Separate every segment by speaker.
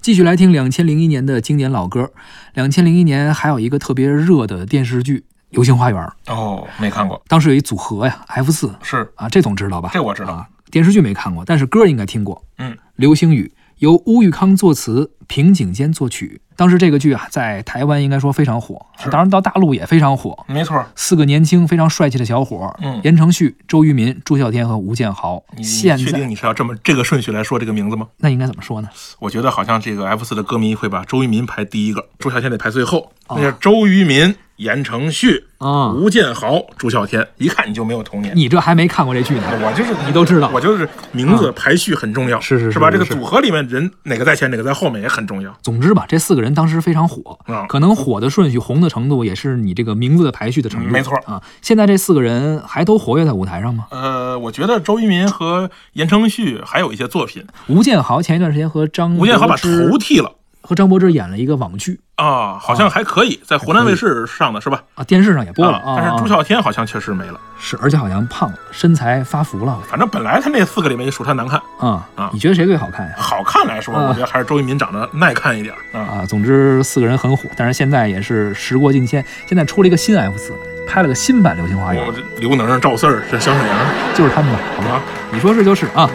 Speaker 1: 继续来听两千零一年的经典老歌。两千零一年还有一个特别热的电视剧《流星花园》，
Speaker 2: 哦，没看过，
Speaker 1: 当时有一组合呀，F 四
Speaker 2: 是
Speaker 1: 啊，这总知道吧？
Speaker 2: 这我知道
Speaker 1: 啊。电视剧没看过，但是歌应该听过。
Speaker 2: 嗯，《
Speaker 1: 流星雨》由乌玉康作词，平井坚作曲。当时这个剧啊，在台湾应该说非常火，当然到大陆也非常火。
Speaker 2: 没错。
Speaker 1: 四个年轻、非常帅气的小伙言承旭、周渝民、朱孝天和吴建豪。
Speaker 2: 你
Speaker 1: 现在
Speaker 2: 确定你是要这么这个顺序来说这个名字吗？
Speaker 1: 那应该怎么说呢？
Speaker 2: 我觉得好像这个 F 四的歌迷会把周渝民排第一个，朱孝天得排最后。
Speaker 1: 哦
Speaker 2: 那叫周渝民、言承旭、
Speaker 1: 啊
Speaker 2: 吴建豪、朱孝天，一看你就没有童年。
Speaker 1: 你这还没看过这剧呢，
Speaker 2: 我就是
Speaker 1: 你都知道
Speaker 2: 我就是名字排序很重要，
Speaker 1: 是是是
Speaker 2: 是吧？这个组合里面人哪个在前，哪个在后面也很重要。
Speaker 1: 总之吧，这四个人当时非常火，
Speaker 2: 嗯
Speaker 1: 可能火的顺序、红的程度也是你这个名字的排序的程度。
Speaker 2: 嗯没错
Speaker 1: 啊。现在这四个人还都活跃在舞台上吗？
Speaker 2: 呃，我觉得周渝民和言承旭还有一些作品，
Speaker 1: 吴建豪前一段时间和张
Speaker 2: 吴建豪把头剃了
Speaker 1: 和张柏芝演了一个网剧
Speaker 2: 啊，好像还可以，在湖南卫视上的是吧？
Speaker 1: 啊，电视上也播了
Speaker 2: 啊，但是朱
Speaker 1: 啊
Speaker 2: 孝天好像确实没了。
Speaker 1: 是，而且好像胖了，身材发福了
Speaker 2: 反正本来他那四个里面也数他难看，
Speaker 1: 啊
Speaker 2: 啊
Speaker 1: 你觉得谁最好看呀？
Speaker 2: 好看来说，
Speaker 1: 啊
Speaker 2: 我觉得还是周渝民长得耐看一点啊。
Speaker 1: 啊，总之四个人很火，但是现在也是时过境迁，现在出了一个新 F 四，拍了个新版《流星花园
Speaker 2: 刘能、赵四儿、这小沈阳
Speaker 1: 就是他们吧？好吧，
Speaker 2: 啊，
Speaker 1: 你说是就是啊。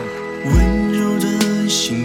Speaker 3: 温柔的星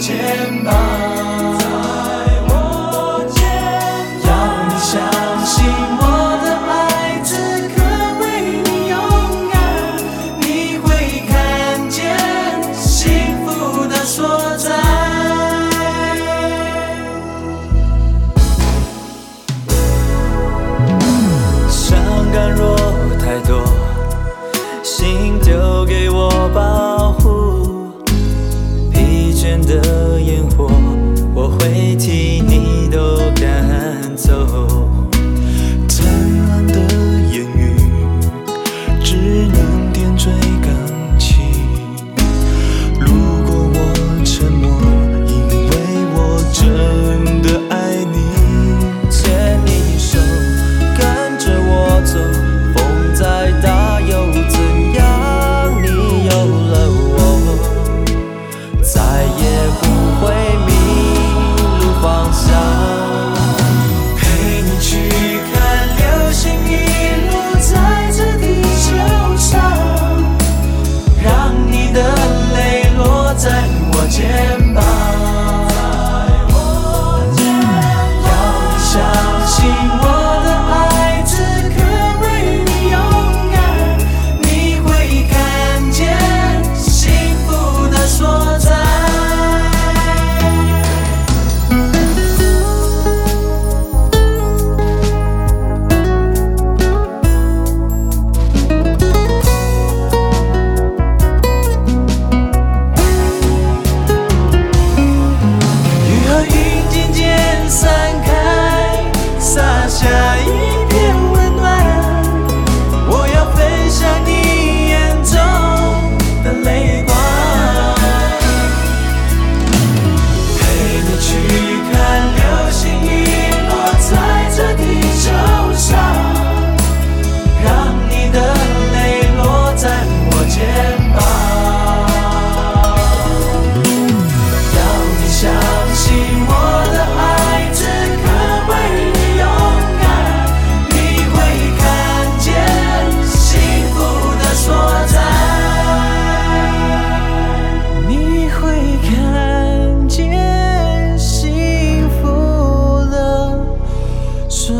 Speaker 4: 肩膀，我会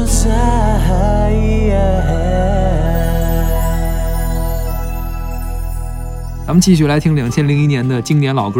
Speaker 4: 在
Speaker 1: 咱们继续来听两千零一年的经典老歌。